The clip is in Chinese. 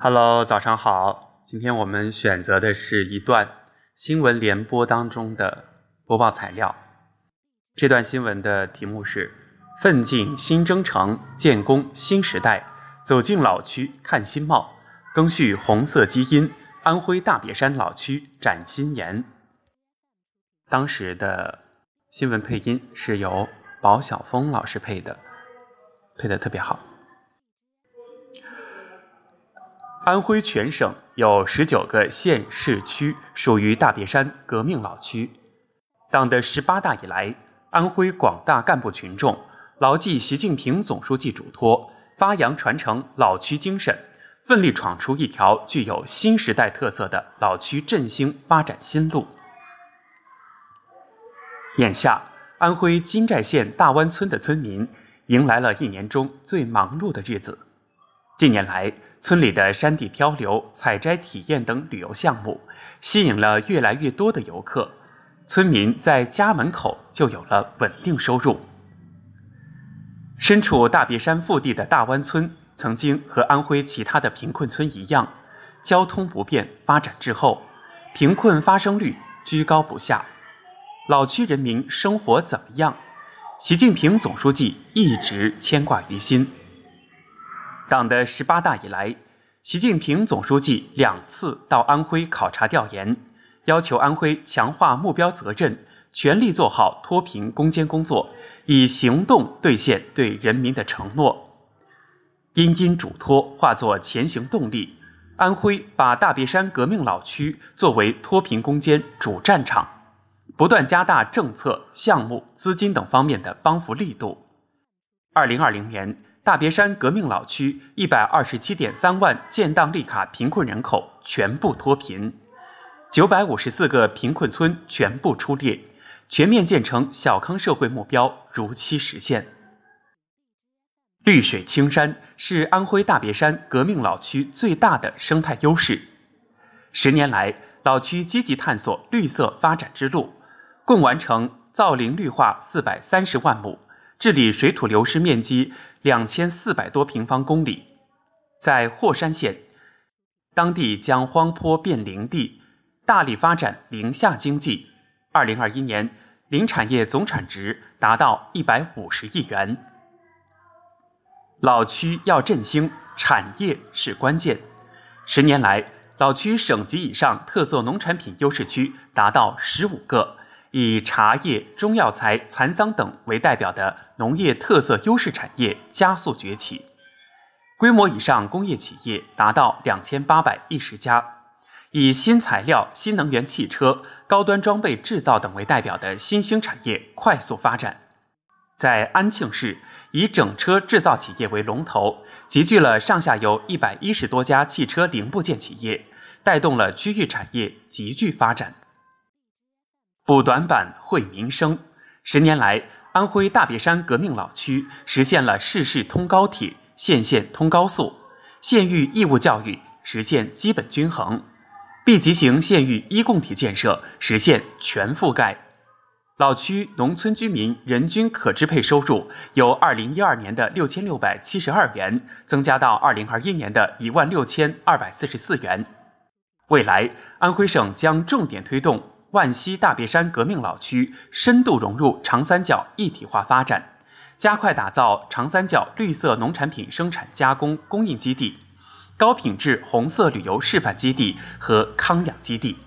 Hello，早上好。今天我们选择的是一段新闻联播当中的播报材料。这段新闻的题目是“奋进新征程，建功新时代，走进老区看新貌，更续红色基因，安徽大别山老区展新颜”。当时的新闻配音是由宝晓峰老师配的，配的特别好。安徽全省有十九个县市区属于大别山革命老区。党的十八大以来，安徽广大干部群众牢记习近平总书记嘱托，发扬传承老区精神，奋力闯出一条具有新时代特色的老区振兴发展新路。眼下，安徽金寨县大湾村的村民迎来了一年中最忙碌的日子。近年来，村里的山地漂流、采摘体验等旅游项目，吸引了越来越多的游客。村民在家门口就有了稳定收入。身处大别山腹地的大湾村，曾经和安徽其他的贫困村一样，交通不便，发展滞后，贫困发生率居高不下。老区人民生活怎么样？习近平总书记一直牵挂于心。党的十八大以来，习近平总书记两次到安徽考察调研，要求安徽强化目标责任，全力做好脱贫攻坚工作，以行动兑现对人民的承诺。殷殷嘱托化作前行动力，安徽把大别山革命老区作为脱贫攻坚主战场，不断加大政策、项目、资金等方面的帮扶力度。二零二零年。大别山革命老区一百二十七点三万建档立卡贫困人口全部脱贫，九百五十四个贫困村全部出列，全面建成小康社会目标如期实现。绿水青山是安徽大别山革命老区最大的生态优势。十年来，老区积极探索绿色发展之路，共完成造林绿化四百三十万亩，治理水土流失面积。两千四百多平方公里，在霍山县，当地将荒坡变林地，大力发展林下经济。二零二一年，林产业总产值达到一百五十亿元。老区要振兴，产业是关键。十年来，老区省级以上特色农产品优势区达到十五个。以茶叶、中药材、蚕桑等为代表的农业特色优势产业加速崛起，规模以上工业企业达到两千八百一十家。以新材料、新能源汽车、高端装备制造等为代表的新兴产业快速发展。在安庆市，以整车制造企业为龙头，集聚了上下游一百一十多家汽车零部件企业，带动了区域产业急剧发展。补短板、惠民生。十年来，安徽大别山革命老区实现了市市通高铁、县县通高速，县域义务教育实现基本均衡，B 级型县域一共体建设实现全覆盖。老区农村居民人均可支配收入由二零一二年的六千六百七十二元增加到二零二一年的一万六千二百四十四元。未来，安徽省将重点推动。万溪大别山革命老区深度融入长三角一体化发展，加快打造长三角绿色农产品生产加工供应基地、高品质红色旅游示范基地和康养基地。